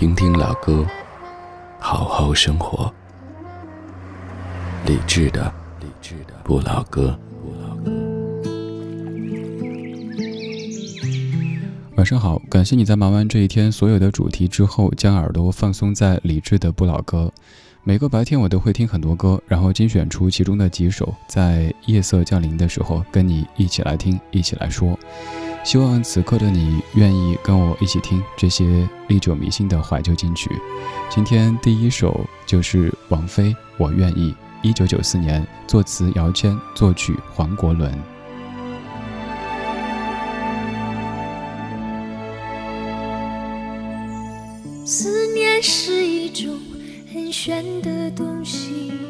听听老歌，好好生活。理智的，理智的不老歌。晚上好，感谢你在忙完这一天所有的主题之后，将耳朵放松在理智的不老歌。每个白天我都会听很多歌，然后精选出其中的几首，在夜色降临的时候跟你一起来听，一起来说。希望此刻的你愿意跟我一起听这些历久弥新的怀旧金曲。今天第一首就是王菲《我愿意》，一九九四年，作词姚谦，作曲黄国伦。思念是一种很玄的东西。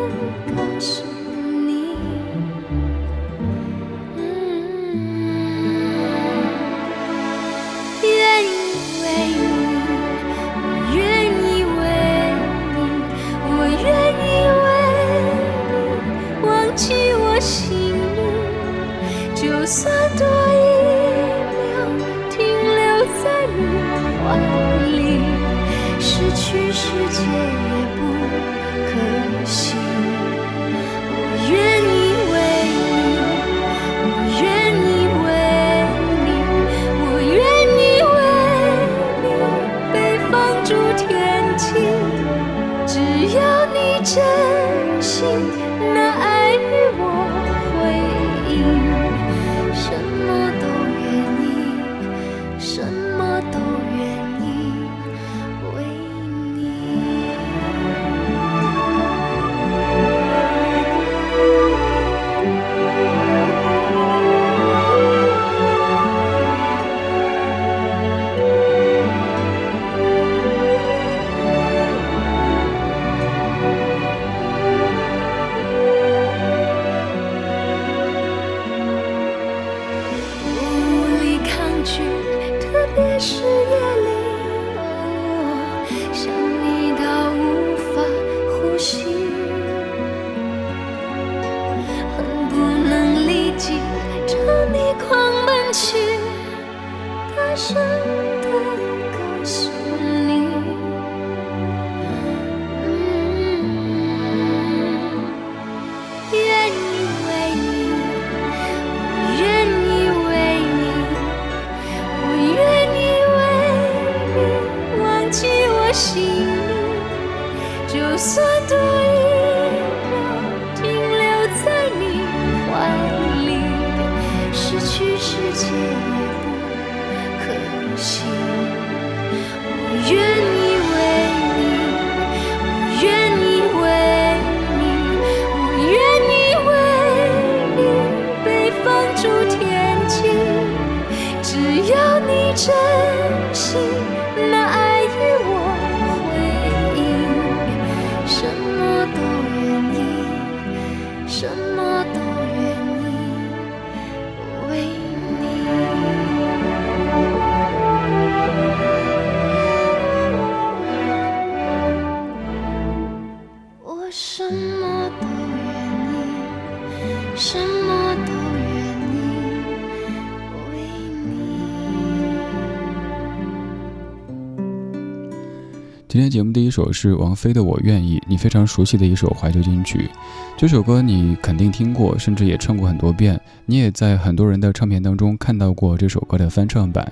今天节目第一首是王菲的《我愿意》，你非常熟悉的一首怀旧金曲。这首歌你肯定听过，甚至也唱过很多遍。你也在很多人的唱片当中看到过这首歌的翻唱版。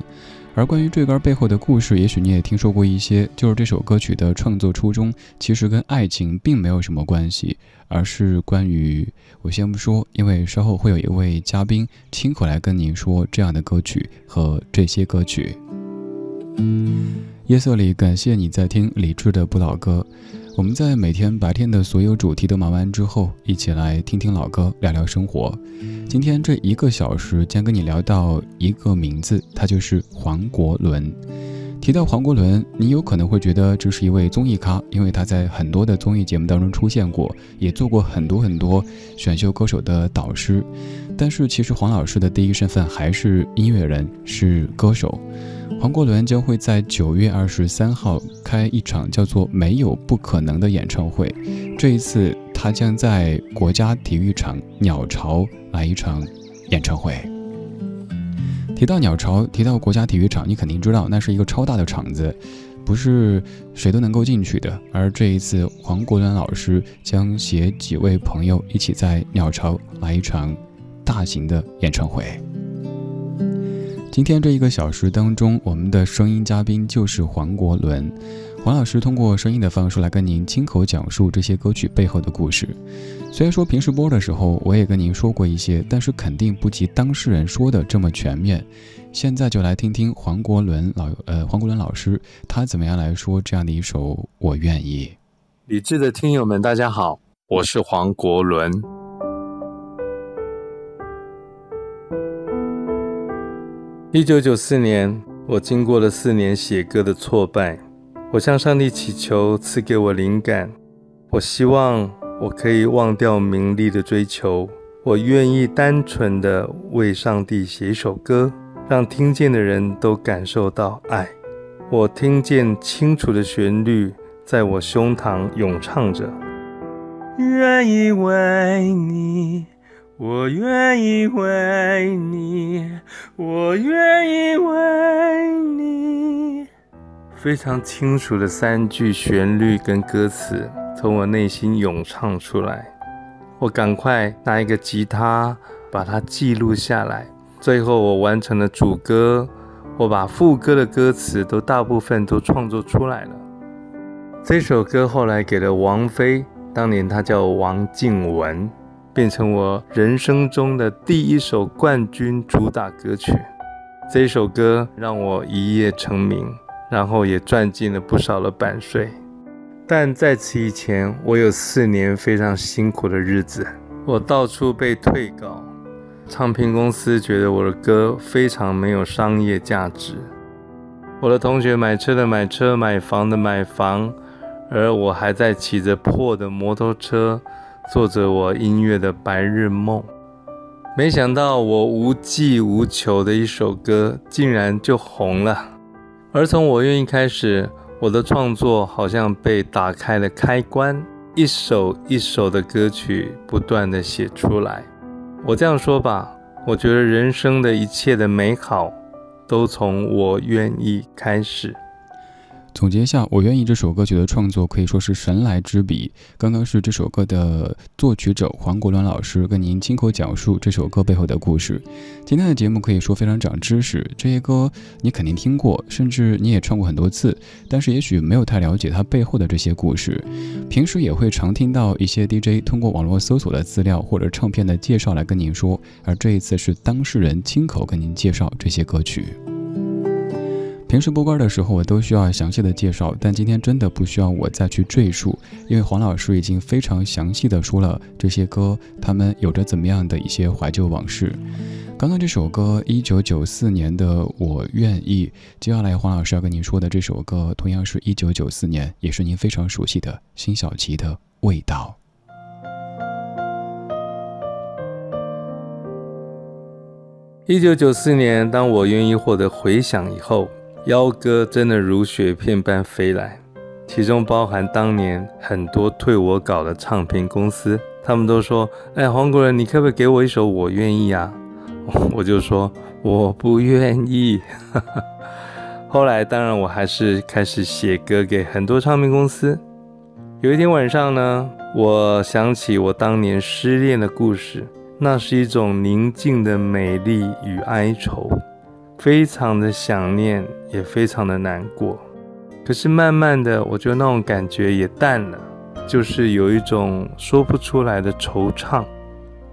而关于这歌背后的故事，也许你也听说过一些。就是这首歌曲的创作初衷，其实跟爱情并没有什么关系，而是关于……我先不说，因为稍后会有一位嘉宾亲口来跟您说这样的歌曲和这些歌曲。夜色里，感谢你在听理智的不老歌。我们在每天白天的所有主题都忙完之后，一起来听听老歌，聊聊生活。今天这一个小时将跟你聊到一个名字，他就是黄国伦。提到黄国伦，你有可能会觉得这是一位综艺咖，因为他在很多的综艺节目当中出现过，也做过很多很多选秀歌手的导师。但是其实黄老师的第一身份还是音乐人，是歌手。黄国伦将会在九月二十三号开一场叫做“没有不可能”的演唱会。这一次，他将在国家体育场鸟巢来一场演唱会。提到鸟巢，提到国家体育场，你肯定知道那是一个超大的场子，不是谁都能够进去的。而这一次，黄国伦老师将携几位朋友一起在鸟巢来一场大型的演唱会。今天这一个小时当中，我们的声音嘉宾就是黄国伦。黄老师通过声音的方式来跟您亲口讲述这些歌曲背后的故事。虽然说平时播的时候我也跟您说过一些，但是肯定不及当事人说的这么全面。现在就来听听黄国伦老呃黄国伦老师他怎么样来说这样的一首《我愿意》。理智的听友们，大家好，我是黄国伦。一九九四年，我经过了四年写歌的挫败，我向上帝祈求赐给我灵感。我希望我可以忘掉名利的追求，我愿意单纯的为上帝写一首歌，让听见的人都感受到爱。我听见清楚的旋律在我胸膛咏唱着，愿意为你。我愿意为你，我愿意为你。非常清楚的三句旋律跟歌词从我内心咏唱出来。我赶快拿一个吉他把它记录下来。最后我完成了主歌，我把副歌的歌词都大部分都创作出来了。这首歌后来给了王菲，当年她叫王静雯。变成我人生中的第一首冠军主打歌曲。这首歌让我一夜成名，然后也赚进了不少的版税。但在此以前，我有四年非常辛苦的日子。我到处被退稿，唱片公司觉得我的歌非常没有商业价值。我的同学买车的买车，买房的买房，而我还在骑着破的摩托车。做着我音乐的白日梦，没想到我无计无求的一首歌竟然就红了。而从我愿意开始，我的创作好像被打开了开关，一首一首的歌曲不断的写出来。我这样说吧，我觉得人生的一切的美好，都从我愿意开始。总结一下，我愿意这首歌曲的创作可以说是神来之笔。刚刚是这首歌的作曲者黄国伦老师跟您亲口讲述这首歌背后的故事。今天的节目可以说非常长知识，这些歌你肯定听过，甚至你也唱过很多次，但是也许没有太了解它背后的这些故事。平时也会常听到一些 DJ 通过网络搜索的资料或者唱片的介绍来跟您说，而这一次是当事人亲口跟您介绍这些歌曲。平时播歌的时候，我都需要详细的介绍，但今天真的不需要我再去赘述，因为黄老师已经非常详细的说了这些歌，他们有着怎么样的一些怀旧往事。刚刚这首歌，一九九四年的《我愿意》，接下来黄老师要跟您说的这首歌，同样是一九九四年，也是您非常熟悉的辛晓琪的《味道》。一九九四年，当我愿意获得回响以后。邀歌真的如雪片般飞来，其中包含当年很多退我稿的唱片公司，他们都说：“哎，黄国仁，你可不可以给我一首《我愿意》啊？” 我就说：“我不愿意。”后来，当然我还是开始写歌给很多唱片公司。有一天晚上呢，我想起我当年失恋的故事，那是一种宁静的美丽与哀愁，非常的想念，也非常的难过。可是慢慢的，我觉得那种感觉也淡了，就是有一种说不出来的惆怅。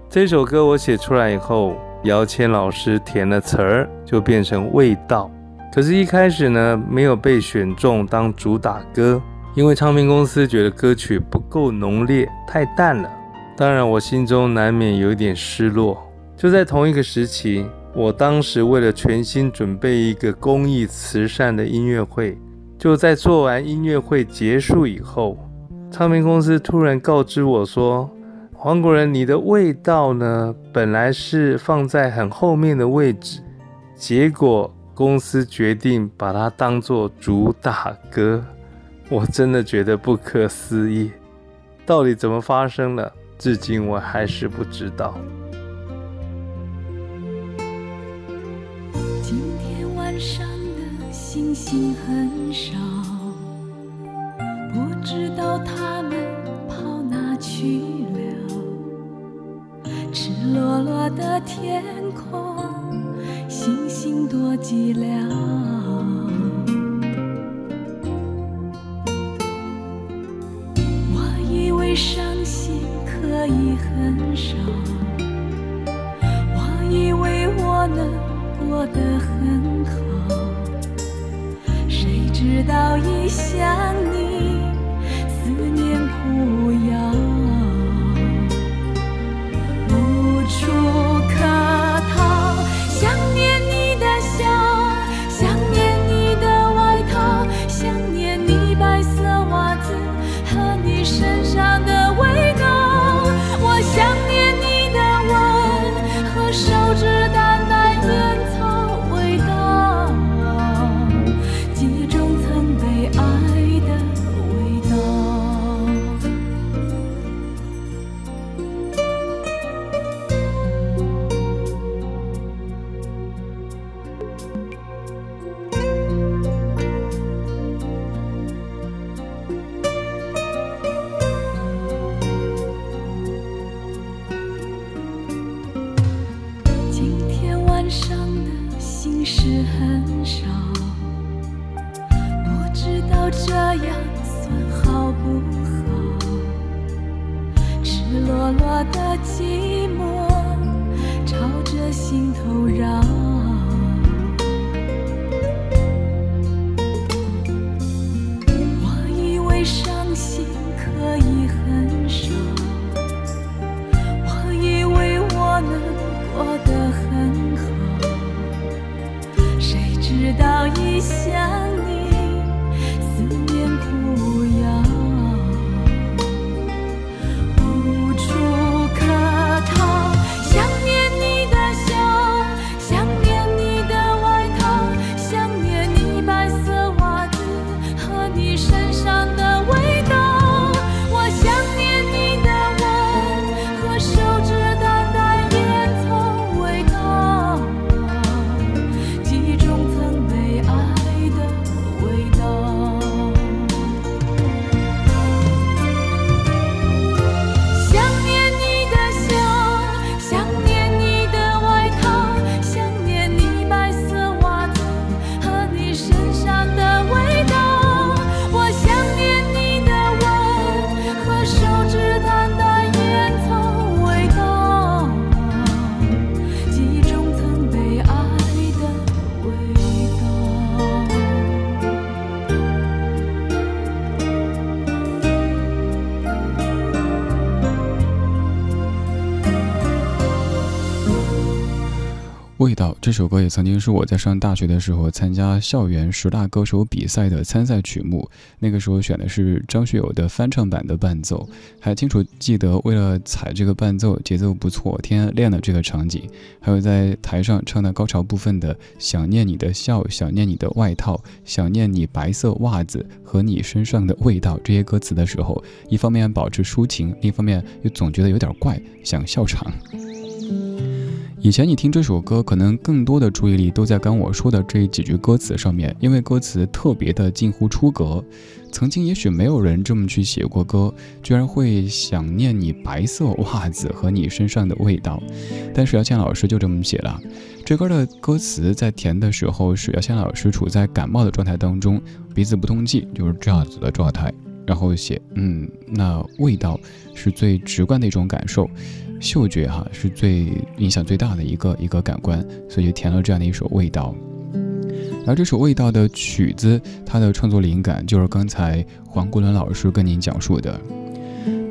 这首歌我写出来以后，姚谦老师填了词儿，就变成味道。可是，一开始呢，没有被选中当主打歌，因为唱片公司觉得歌曲不够浓烈，太淡了。当然，我心中难免有一点失落。就在同一个时期，我当时为了全心准备一个公益慈善的音乐会，就在做完音乐会结束以后，唱片公司突然告知我说：“黄国仁，你的味道呢，本来是放在很后面的位置，结果……”公司决定把它当做主打歌，我真的觉得不可思议。到底怎么发生的？至今我还是不知道。的星星很少，不知道他们跑哪去了。赤裸裸的天空。星星多寂寥，我以为伤心可以很少，我以为我能过得很好，直到一想你，思念苦药。首歌也曾经是我在上大学的时候参加校园十大歌手比赛的参赛曲目。那个时候选的是张学友的翻唱版的伴奏，还清楚记得为了踩这个伴奏，节奏不错，天天练了这个场景。还有在台上唱的高潮部分的“想念你的笑，想念你的外套，想念你白色袜子和你身上的味道”这些歌词的时候，一方面保持抒情，另一方面又总觉得有点怪，想笑场。以前你听这首歌，可能更多的注意力都在刚我说的这几句歌词上面，因为歌词特别的近乎出格。曾经也许没有人这么去写过歌，居然会想念你白色袜子和你身上的味道。但是姚谦老师就这么写了，这歌的歌词在填的时候是姚谦老师处在感冒的状态当中，鼻子不通气，就是这样子的状态。然后写，嗯，那味道是最直观的一种感受。嗅觉哈是最影响最大的一个一个感官，所以就填了这样的一首味道。而这首味道的曲子，它的创作灵感就是刚才黄国伦老师跟您讲述的。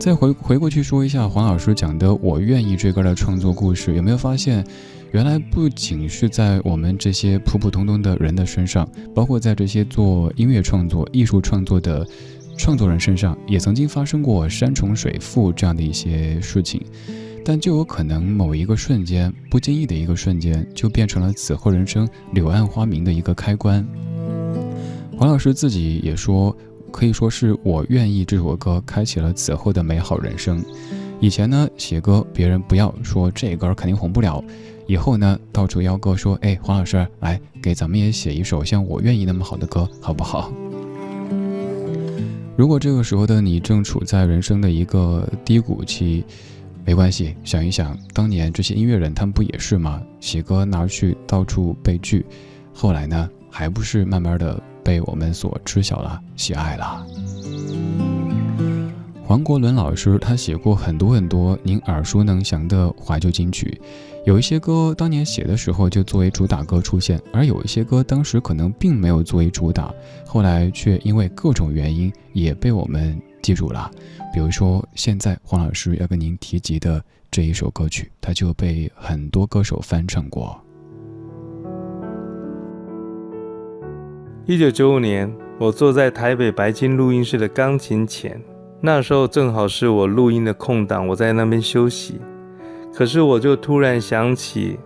再回回过去说一下黄老师讲的《我愿意》这歌的创作故事，有没有发现，原来不仅是在我们这些普普通通的人的身上，包括在这些做音乐创作、艺术创作的创作人身上，也曾经发生过山重水复这样的一些事情。但就有可能某一个瞬间，不经意的一个瞬间，就变成了此后人生柳暗花明的一个开关。黄老师自己也说，可以说是我愿意这首歌开启了此后的美好人生。以前呢，写歌别人不要说这歌肯定红不了，以后呢，到处邀歌说，哎，黄老师来给咱们也写一首像我愿意那么好的歌，好不好？如果这个时候的你正处在人生的一个低谷期。没关系，想一想，当年这些音乐人，他们不也是吗？写歌拿去到处被拒，后来呢，还不是慢慢的被我们所知晓了、喜爱了。黄国伦老师，他写过很多很多您耳熟能详的怀旧金曲，有一些歌当年写的时候就作为主打歌出现，而有一些歌当时可能并没有作为主打，后来却因为各种原因也被我们记住了。比如说，现在黄老师要跟您提及的这一首歌曲，它就被很多歌手翻唱过。一九九五年，我坐在台北白金录音室的钢琴前，那时候正好是我录音的空档，我在那边休息。可是我就突然想起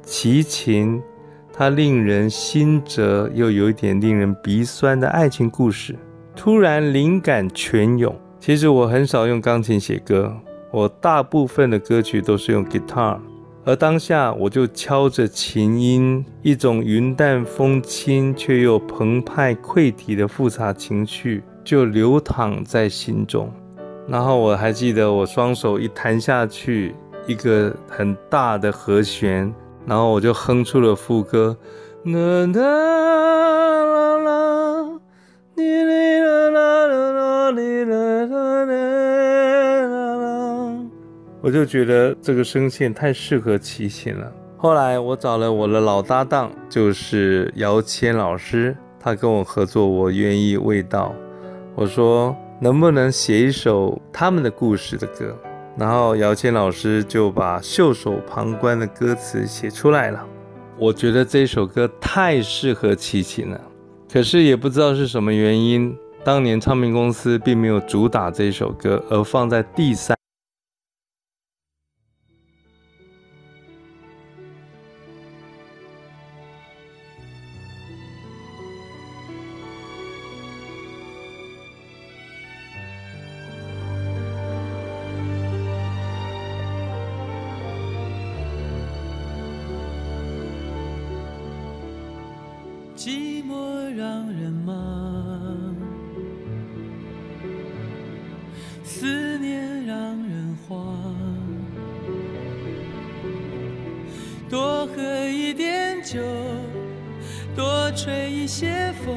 齐秦，他令人心折又有一点令人鼻酸的爱情故事，突然灵感泉涌。其实我很少用钢琴写歌，我大部分的歌曲都是用 guitar，而当下我就敲着琴音，一种云淡风轻却又澎湃溃堤的复杂情绪就流淌在心中。然后我还记得，我双手一弹下去，一个很大的和弦，然后我就哼出了副歌。啦啦啦啦，哩哩啦啦啦啦，哩啦。我就觉得这个声线太适合齐秦了。后来我找了我的老搭档，就是姚谦老师，他跟我合作，我愿意味道。我说能不能写一首他们的故事的歌？然后姚谦老师就把袖手旁观的歌词写出来了。我觉得这首歌太适合齐秦了，可是也不知道是什么原因，当年唱片公司并没有主打这首歌，而放在第三。寂寞让人忙，思念让人慌。多喝一点酒，多吹一些风，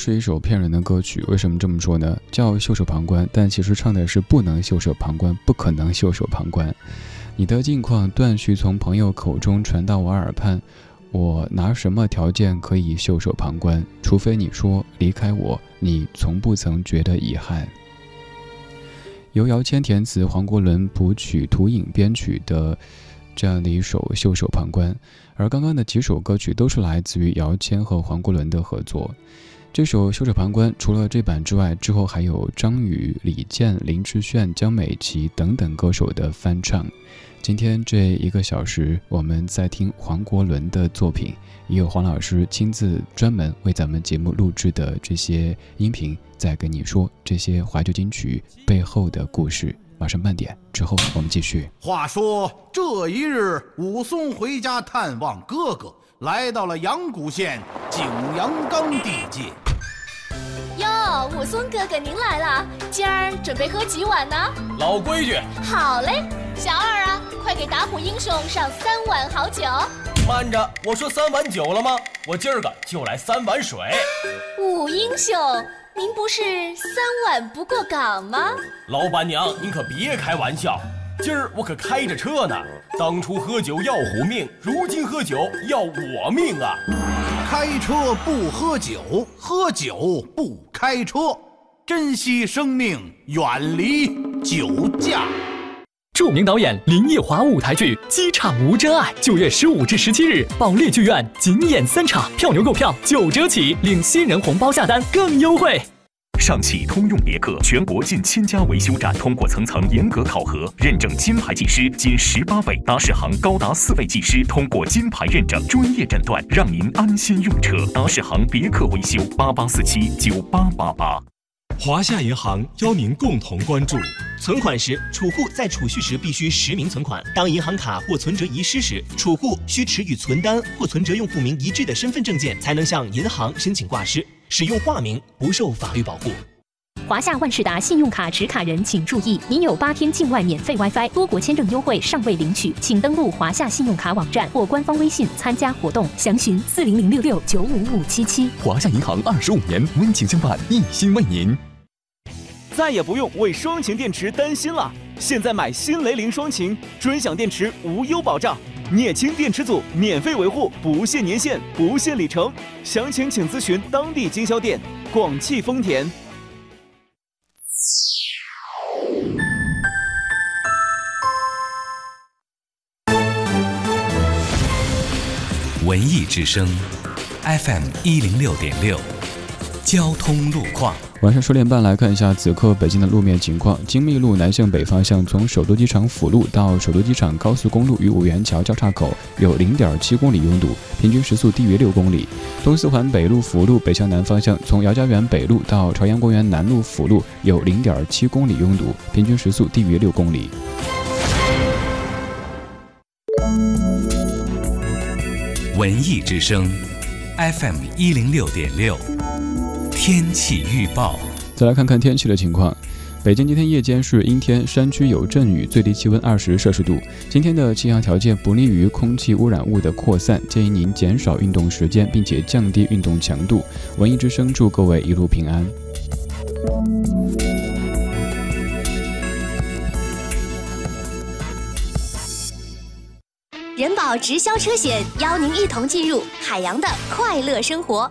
是一首骗人的歌曲，为什么这么说呢？叫袖手旁观，但其实唱的是不能袖手旁观，不可能袖手旁观。你的近况断续从朋友口中传到我耳畔，我拿什么条件可以袖手旁观？除非你说离开我，你从不曾觉得遗憾。由姚谦填词，黄国伦谱曲，涂影编曲的这样的一首《袖手旁观》，而刚刚的几首歌曲都是来自于姚谦和黄国伦的合作。这首《袖手旁观》除了这版之外，之后还有张宇、李健、林志炫、江美琪等等歌手的？翻唱。今天这一个小时，我们在听黄国伦的？作品，也有黄老师亲自专门为咱们节目录制的？这些音频，在跟你说这些怀旧金曲背后的？故事。马上半点之后，我们继续。话说这一日，武松回家探望哥哥，来到了阳谷县景阳冈地界。哟，武松哥哥您来了，今儿准备喝几碗呢？老规矩，好嘞，小二啊，快给打虎英雄上三碗好酒。慢着，我说三碗酒了吗？我今儿个就来三碗水。武英雄，您不是三碗不过岗吗？老板娘，您可别开玩笑，今儿我可开着车呢。当初喝酒要虎命，如今喝酒要我命啊！开车不喝酒，喝酒不开车，珍惜生命，远离酒驾。著名导演林奕华舞台剧《机场无真爱》，九月十五至十七日，保利剧院仅演三场，票牛购票九折起，领新人红包下单更优惠。上汽通用别克全国近千家维修站通过层层严格考核，认证金牌技师仅十八位，达世行高达四位技师通过金牌认证，专业诊断，让您安心用车。达世行别克维修八八四七九八八八。华夏银行邀您共同关注：存款时，储户在储蓄时必须实名存款；当银行卡或存折遗失时，储户需持与存单或存折用户名一致的身份证件，才能向银行申请挂失。使用化名不受法律保护。华夏万事达信用卡持卡人请注意，您有八天境外免费 WiFi、多国签证优惠尚未领取，请登录华夏信用卡网站或官方微信参加活动，详询四零零六六九五五七七。华夏银行二十五年温情相伴，一心为您。再也不用为双擎电池担心了，现在买新雷凌双擎，尊享电池无忧保障。镍氢电池组免费维护，不限年限，不限里程。详情请咨询当地经销店。广汽丰田。文艺之声，FM 一零六点六，交通路况。晚上十点半来看一下此刻北京的路面情况京密路南向北方向从首都机场辅路到首都机场高速公路与五元桥交叉口有零点七公里拥堵平均时速低于六公里东四环北路辅路北向南方向从姚家园北路到朝阳公园南路辅路有零点七公里拥堵平均时速低于六公里。文艺之声 fm 一零六点六。天气预报。再来看看天气的情况。北京今天夜间是阴天，山区有阵雨，最低气温二十摄氏度。今天的气象条件不利于空气污染物的扩散，建议您减少运动时间，并且降低运动强度。文艺之声祝各位一路平安。人保直销车险邀您一同进入海洋的快乐生活。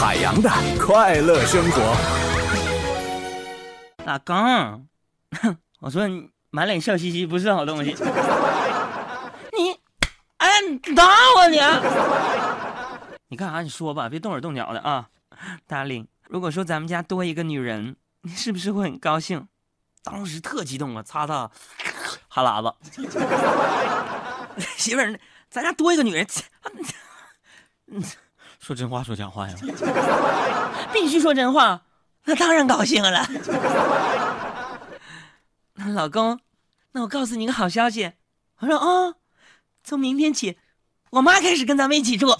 海洋的快乐生活。老公，我说你满脸笑嘻嘻不是好东西。你，哎，你打我你！你干啥？你说吧，别动手动脚的啊。大令，如果说咱们家多一个女人，你是不是会很高兴？当时特激动啊，擦擦哈喇子。媳妇儿，咱家多一个女人。说真话，说假话呀？必须说真话，那当然高兴了。老公，那我告诉你个好消息。我说啊，从明天起，我妈开始跟咱们一起住。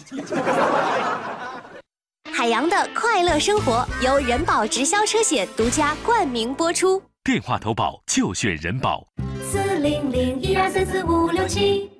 海洋的快乐生活由人保直销车险独家冠名播出。电话投保就选人保。四零零一二三四五六七。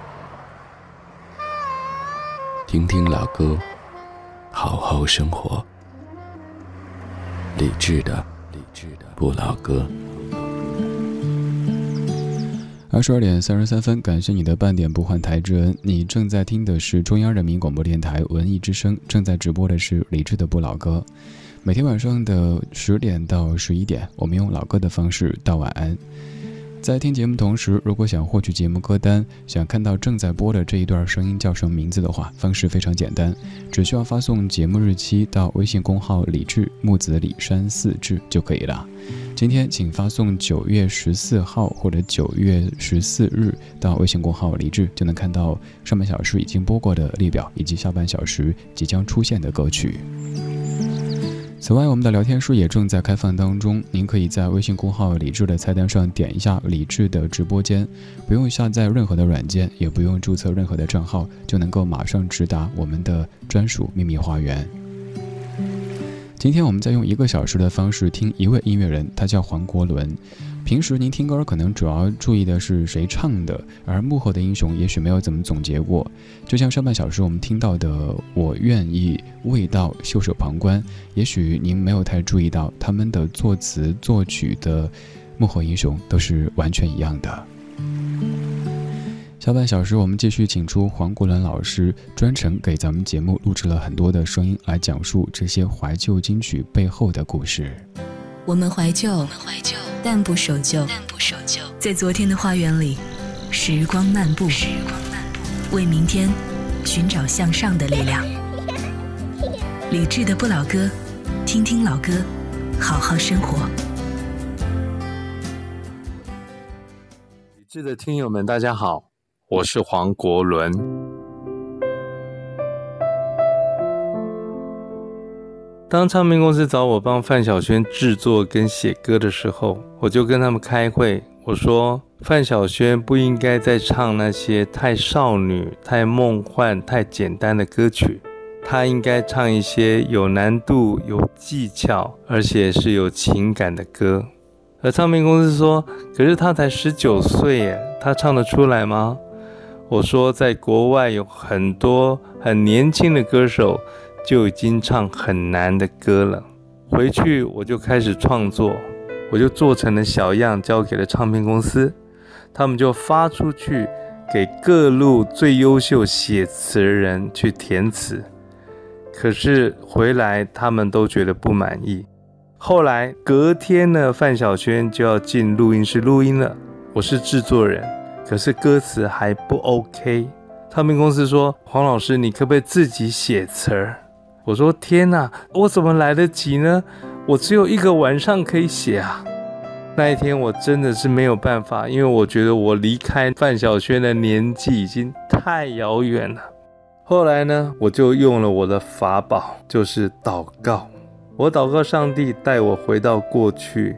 听听老歌，好好生活。理智的，理智的不老歌。二十二点三十三分，感谢你的半点不换台之恩。你正在听的是中央人民广播电台文艺之声，正在直播的是理智的不老歌。每天晚上的十点到十一点，我们用老歌的方式道晚安。在听节目同时，如果想获取节目歌单，想看到正在播的这一段声音叫什么名字的话，方式非常简单，只需要发送节目日期到微信公号“李志木子李山四志”就可以了。今天请发送九月十四号或者九月十四日到微信公号“李志”，就能看到上半小时已经播过的列表以及下半小时即将出现的歌曲。此外，我们的聊天室也正在开放当中，您可以在微信公号“李智”的菜单上点一下“李智”的直播间，不用下载任何的软件，也不用注册任何的账号，就能够马上直达我们的专属秘密花园。今天我们再用一个小时的方式听一位音乐人，他叫黄国伦。平时您听歌可能主要注意的是谁唱的，而幕后的英雄也许没有怎么总结过。就像上半小时我们听到的《我愿意》《味道》《袖手旁观》，也许您没有太注意到他们的作词作曲的幕后英雄都是完全一样的。下半小时我们继续请出黄国伦老师，专程给咱们节目录制了很多的声音，来讲述这些怀旧金曲背后的故事。我们怀旧，我们怀旧，但不守旧，但不守旧。在昨天的花园里，时光漫步，时光漫步，为明天寻找向上的力量。理智的不老歌，听听老歌，好好生活。理智的听友们，大家好，我是黄国伦。当唱片公司找我帮范晓萱制作跟写歌的时候，我就跟他们开会，我说范晓萱不应该再唱那些太少女、太梦幻、太简单的歌曲，她应该唱一些有难度、有技巧，而且是有情感的歌。而唱片公司说：“可是她才十九岁耶，她唱得出来吗？”我说：“在国外有很多很年轻的歌手。”就已经唱很难的歌了。回去我就开始创作，我就做成了小样，交给了唱片公司，他们就发出去给各路最优秀写词人去填词。可是回来他们都觉得不满意。后来隔天呢，范晓萱就要进录音室录音了。我是制作人，可是歌词还不 OK。唱片公司说：“黄老师，你可不可以自己写词儿？”我说天哪，我怎么来得及呢？我只有一个晚上可以写啊！那一天我真的是没有办法，因为我觉得我离开范晓萱的年纪已经太遥远了。后来呢，我就用了我的法宝，就是祷告。我祷告上帝带我回到过去，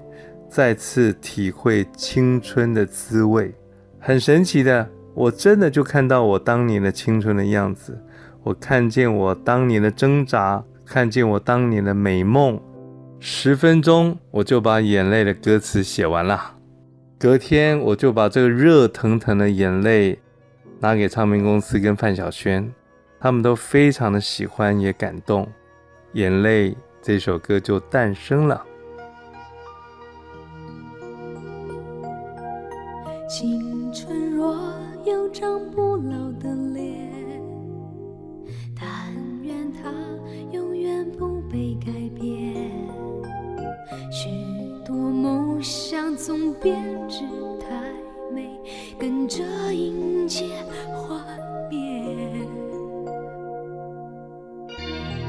再次体会青春的滋味。很神奇的，我真的就看到我当年的青春的样子。我看见我当年的挣扎，看见我当年的美梦，十分钟我就把眼泪的歌词写完了。隔天我就把这个热腾腾的眼泪拿给唱片公司跟范晓萱，他们都非常的喜欢也感动，眼泪这首歌就诞生了。青春若有张不老想总编织太美，跟着迎接幻灭。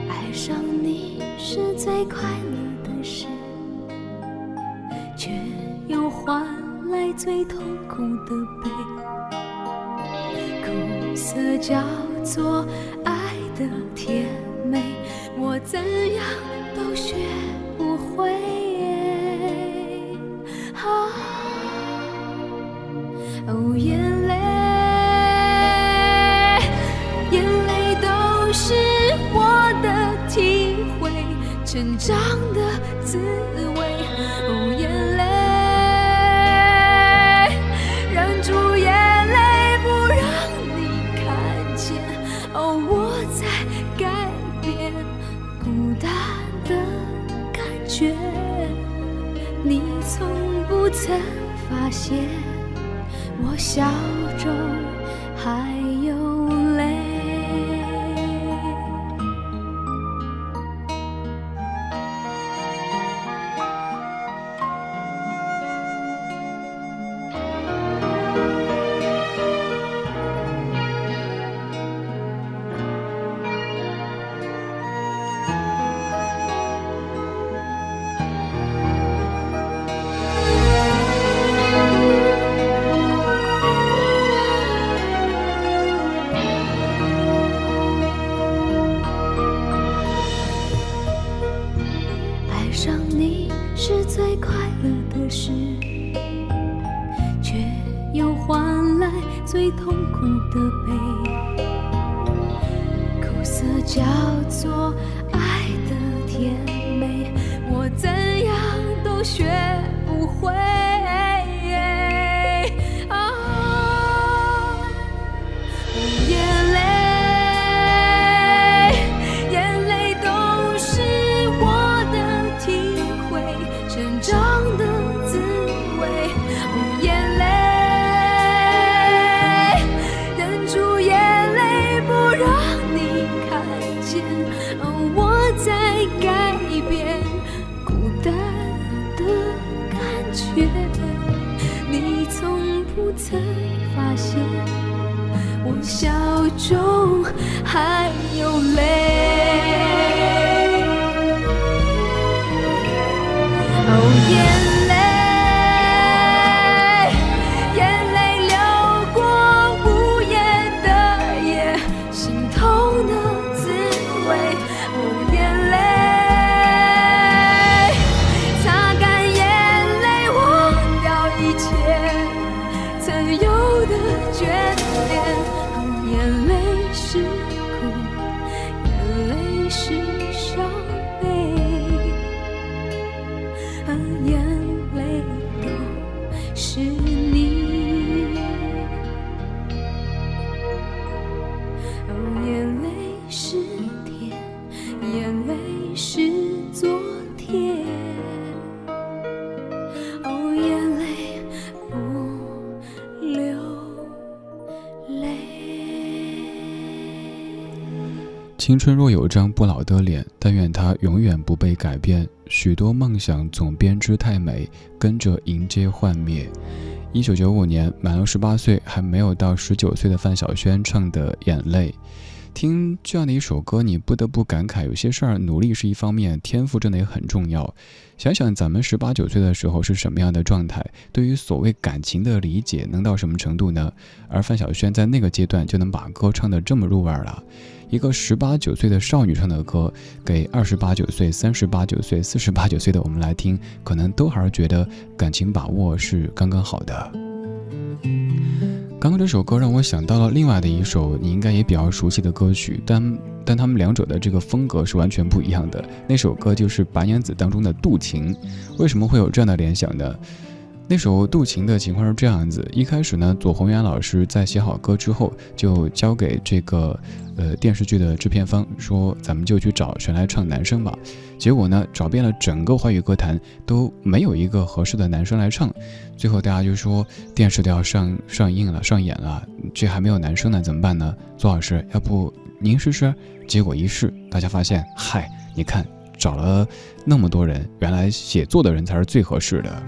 爱上你是最快乐的事，却又换来最痛苦的悲。苦涩叫做爱的甜美。我怎样都学不会。哦，耶张不老的脸，但愿它永远不被改变。许多梦想总编织太美，跟着迎接幻灭。一九九五年，满了十八岁还没有到十九岁的范晓萱唱的《眼泪》。听这样的一首歌，你不得不感慨，有些事儿努力是一方面，天赋真的也很重要。想想咱们十八九岁的时候是什么样的状态，对于所谓感情的理解能到什么程度呢？而范晓萱在那个阶段就能把歌唱得这么入味了。一个十八九岁的少女唱的歌，给二十八九岁、三十八九岁、四十八九岁的我们来听，可能都还是觉得感情把握是刚刚好的。刚刚这首歌让我想到了另外的一首你应该也比较熟悉的歌曲，但但他们两者的这个风格是完全不一样的。那首歌就是《白娘子》当中的《渡情》，为什么会有这样的联想呢？那首《渡情》的情况是这样子：一开始呢，左宏元老师在写好歌之后，就交给这个呃电视剧的制片方说：“咱们就去找谁来唱男生吧。”结果呢，找遍了整个华语歌坛都没有一个合适的男生来唱。最后大家就说：“电视都要上上映了、上演了，这还没有男生呢，怎么办呢？”左老师，要不您试试？结果一试，大家发现，嗨，你看找了那么多人，原来写作的人才是最合适的。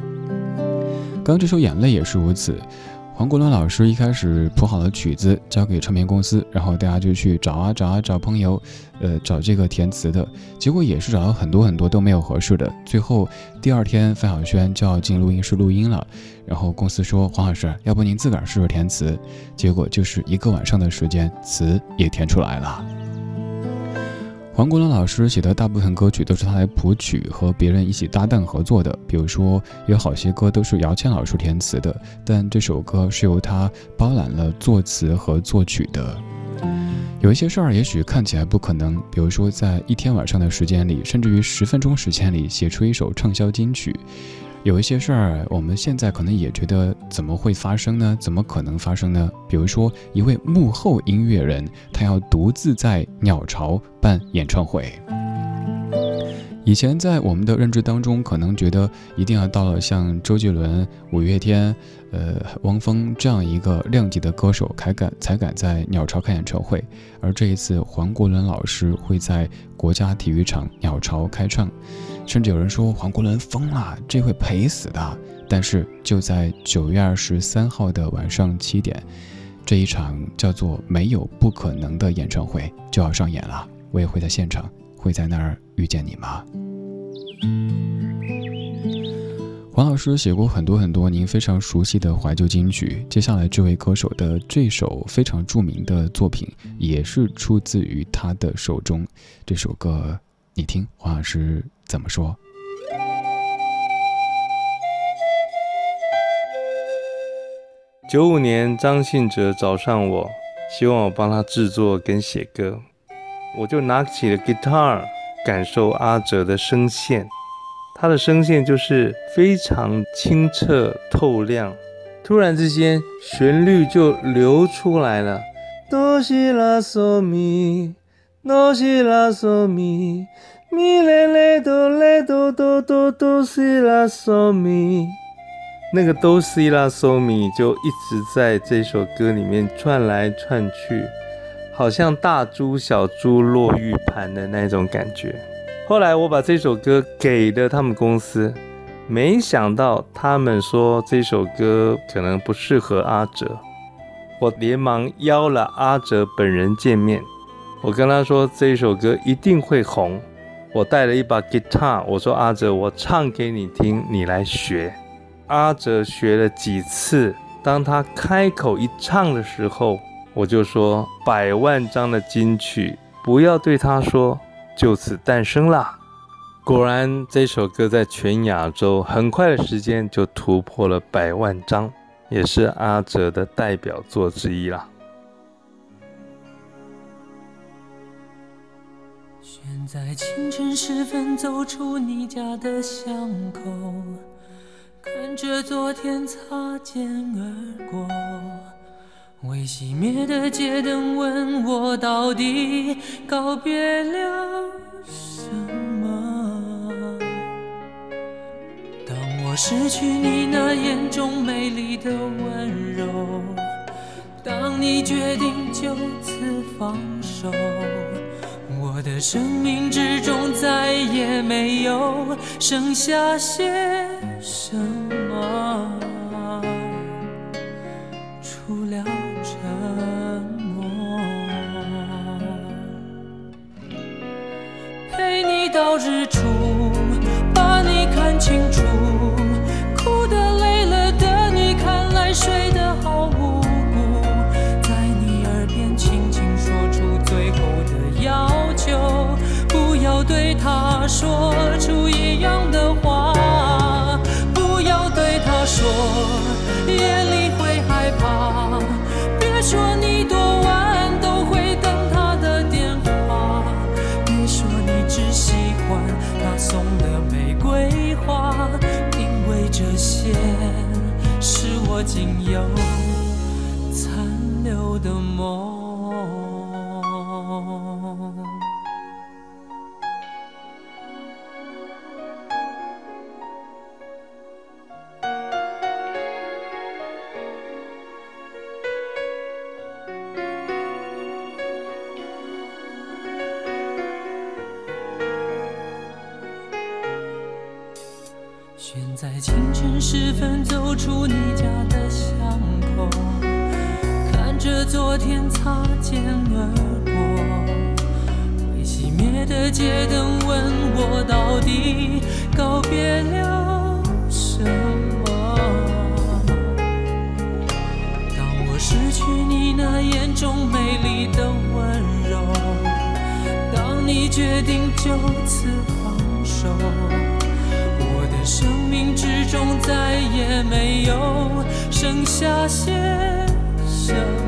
刚这首《眼泪》也是如此，黄国伦老师一开始谱好了曲子，交给唱片公司，然后大家就去找啊找啊找朋友，呃，找这个填词的，结果也是找了很多很多都没有合适的。最后第二天，范晓萱就要进录音室录音了，然后公司说：“黄老师，要不您自个儿试试填词？”结果就是一个晚上的时间，词也填出来了。黄国伦老师写的大部分歌曲都是他来谱曲和别人一起搭档合作的，比如说有好些歌都是姚谦老师填词的，但这首歌是由他包揽了作词和作曲的。有一些事儿也许看起来不可能，比如说在一天晚上的时间里，甚至于十分钟时间里写出一首畅销金曲。有一些事儿，我们现在可能也觉得怎么会发生呢？怎么可能发生呢？比如说，一位幕后音乐人，他要独自在鸟巢办演唱会。以前在我们的认知当中，可能觉得一定要到了像周杰伦、五月天、呃汪峰这样一个量级的歌手，才敢才敢在鸟巢开演唱会。而这一次，黄国伦老师会在国家体育场鸟巢开唱。甚至有人说黄国伦疯了，这会赔死的。但是就在九月二十三号的晚上七点，这一场叫做“没有不可能”的演唱会就要上演了。我也会在现场，会在那儿遇见你吗？黄老师写过很多很多您非常熟悉的怀旧金曲，接下来这位歌手的这首非常著名的作品，也是出自于他的手中。这首歌，你听黄老师。怎么说？九五年，张信哲找上我，希望我帮他制作跟写歌，我就拿起了 guitar，感受阿哲的声线。他的声线就是非常清澈透亮，突然之间旋律就流出来了。哆西拉嗦咪，哆西拉嗦咪。咪嘞嘞哆嘞哆哆哆哆西拉嗦咪，那个哆西拉嗦咪就一直在这首歌里面串来串去，好像大珠小珠落玉盘的那种感觉。后来我把这首歌给了他们公司，没想到他们说这首歌可能不适合阿哲，我连忙邀了阿哲本人见面，我跟他说这首歌一定会红。我带了一把吉他，我说阿哲，我唱给你听，你来学。阿哲学了几次，当他开口一唱的时候，我就说百万张的金曲，不要对他说，就此诞生啦。果然，这首歌在全亚洲很快的时间就突破了百万张，也是阿哲的代表作之一啦。在清晨时分走出你家的巷口，看着昨天擦肩而过，未熄灭的街灯问我到底告别了什么？当我失去你那眼中美丽的温柔，当你决定就此放手。我的生命之中再也没有剩下些什么，除了到日出，决定就此放手。我的生命之中再也没有剩下些什么，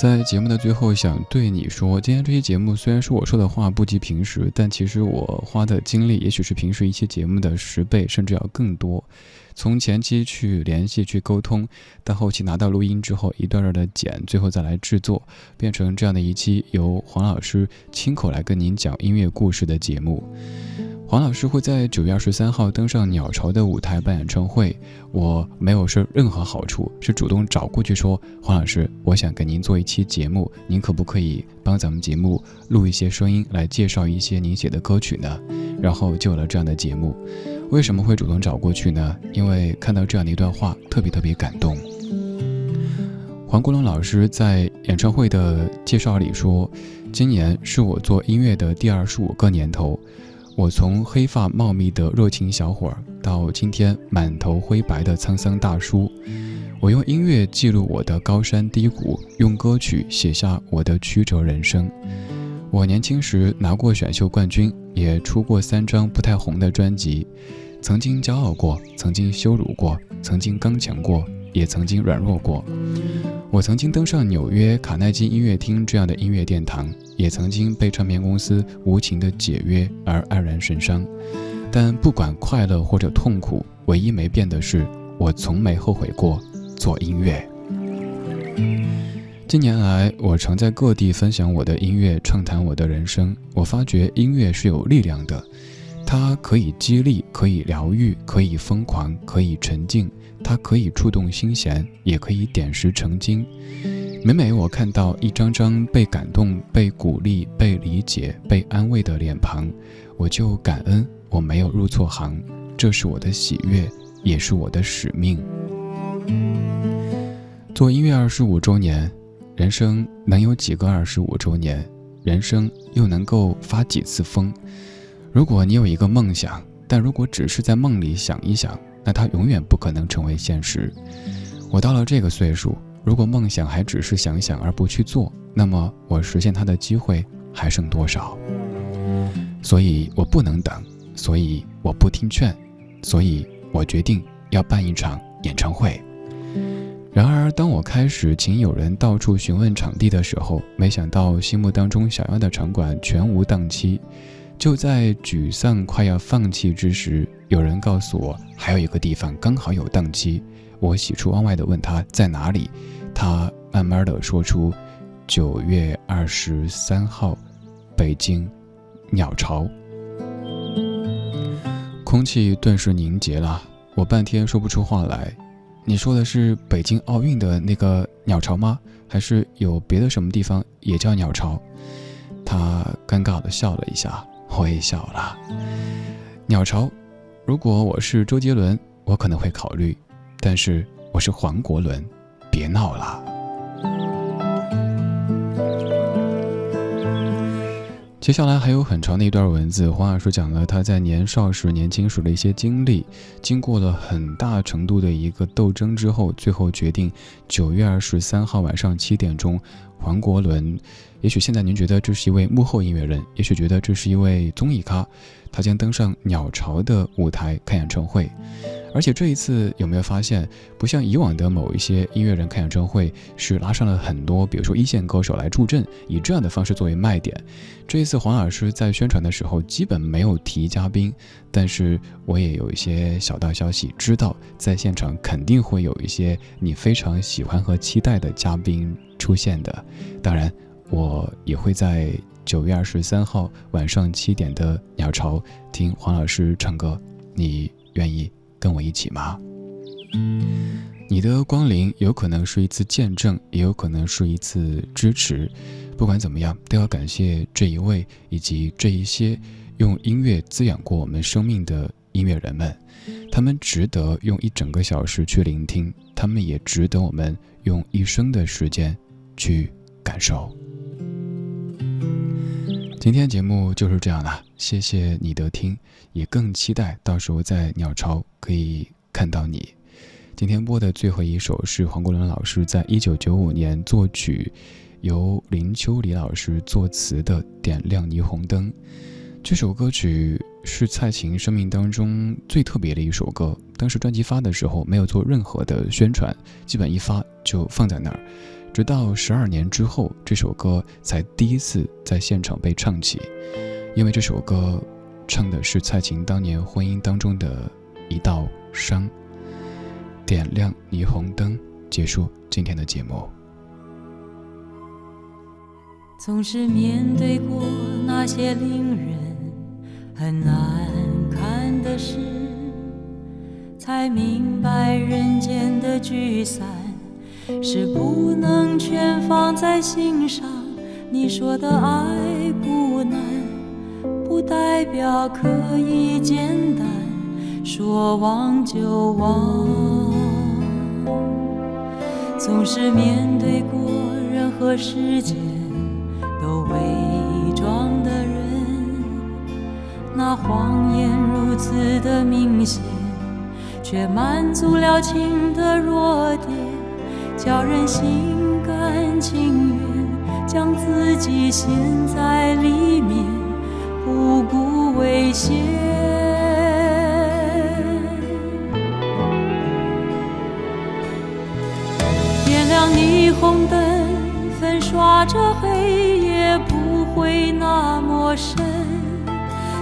在节目的最后，想对你说，今天这期节目虽然说我说的话不及平时，但其实我花的精力也许是平时一期节目的十倍，甚至要更多。从前期去联系、去沟通，到后期拿到录音之后，一段段的剪，最后再来制作，变成这样的一期由黄老师亲口来跟您讲音乐故事的节目。黄老师会在九月二十三号登上鸟巢的舞台办演唱会。我没有说任何好处，是主动找过去说：“黄老师，我想跟您做一期节目，您可不可以帮咱们节目录一些声音来介绍一些您写的歌曲呢？”然后就有了这样的节目。为什么会主动找过去呢？因为看到这样的一段话，特别特别感动。黄国龙老师在演唱会的介绍里说：“今年是我做音乐的第二十五个年头。”我从黑发茂密的热情小伙儿，到今天满头灰白的沧桑大叔，我用音乐记录我的高山低谷，用歌曲写下我的曲折人生。我年轻时拿过选秀冠军，也出过三张不太红的专辑，曾经骄傲过，曾经羞辱过，曾经刚强过，也曾经软弱过。我曾经登上纽约卡耐基音乐厅这样的音乐殿堂，也曾经被唱片公司无情的解约而黯然神伤。但不管快乐或者痛苦，唯一没变的是，我从没后悔过做音乐。近年来，我常在各地分享我的音乐，畅谈我的人生。我发觉音乐是有力量的，它可以激励，可以疗愈，可以疯狂，可以沉静。它可以触动心弦，也可以点石成金。每每我看到一张张被感动、被鼓励、被理解、被安慰的脸庞，我就感恩我没有入错行。这是我的喜悦，也是我的使命。做音乐二十五周年，人生能有几个二十五周年？人生又能够发几次疯？如果你有一个梦想，但如果只是在梦里想一想。那它永远不可能成为现实。我到了这个岁数，如果梦想还只是想想而不去做，那么我实现它的机会还剩多少？所以我不能等，所以我不听劝，所以我决定要办一场演唱会。然而，当我开始请友人到处询问场地的时候，没想到心目当中想要的场馆全无档期。就在沮丧快要放弃之时，有人告诉我还有一个地方刚好有档期。我喜出望外地问他在哪里，他慢慢地说出：九月二十三号，北京，鸟巢。空气顿时凝结了，我半天说不出话来。你说的是北京奥运的那个鸟巢吗？还是有别的什么地方也叫鸟巢？他尴尬地笑了一下。我也笑了。鸟巢，如果我是周杰伦，我可能会考虑；但是我是黄国伦，别闹了。接下来还有很长的一段文字，黄老师讲了他在年少时、年轻时的一些经历，经过了很大程度的一个斗争之后，最后决定九月二十三号晚上七点钟，黄国伦。也许现在您觉得这是一位幕后音乐人，也许觉得这是一位综艺咖，他将登上鸟巢的舞台开演唱会。而且这一次有没有发现，不像以往的某一些音乐人开演唱会是拉上了很多，比如说一线歌手来助阵，以这样的方式作为卖点。这一次黄老师在宣传的时候基本没有提嘉宾，但是我也有一些小道消息，知道在现场肯定会有一些你非常喜欢和期待的嘉宾出现的。当然。我也会在九月二十三号晚上七点的鸟巢听黄老师唱歌，你愿意跟我一起吗？你的光临有可能是一次见证，也有可能是一次支持。不管怎么样，都要感谢这一位以及这一些用音乐滋养过我们生命的音乐人们，他们值得用一整个小时去聆听，他们也值得我们用一生的时间去感受。今天节目就是这样了，谢谢你的听，也更期待到时候在鸟巢可以看到你。今天播的最后一首是黄国伦老师在一九九五年作曲，由林秋离老师作词的《点亮霓虹灯》。这首歌曲是蔡琴生命当中最特别的一首歌。当时专辑发的时候没有做任何的宣传，基本一发就放在那儿。直到十二年之后，这首歌才第一次在现场被唱起，因为这首歌唱的是蔡琴当年婚姻当中的一道伤。点亮霓虹灯，结束今天的节目。总是面对过那些令人很难看的事，才明白人间的聚散。是不能全放在心上。你说的爱不难，不代表可以简单说忘就忘。总是面对过任何时间都伪装的人，那谎言如此的明显，却满足了情的弱点。叫人心甘情愿将自己陷在里面，不顾危险。点亮霓虹灯，粉刷着黑夜，不会那么深。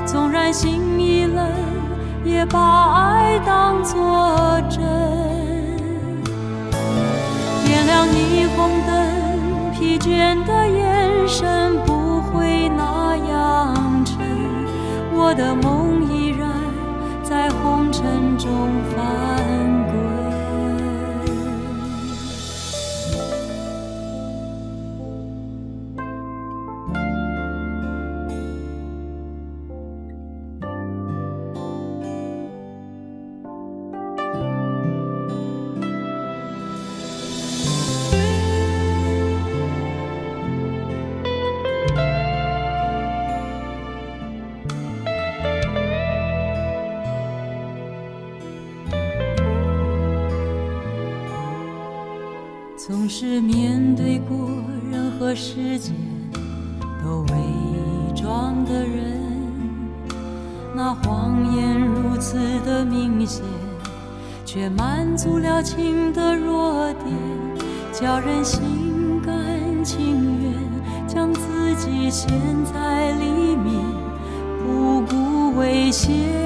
纵然心已冷，也把爱当作真。亮霓虹灯，疲倦的眼神不会那样沉。我的梦依然在红尘中翻是面对过任何世界都伪装的人，那谎言如此的明显，却满足了情的弱点，叫人心甘情愿将自己陷在里面，不顾危险。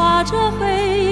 画着黑夜，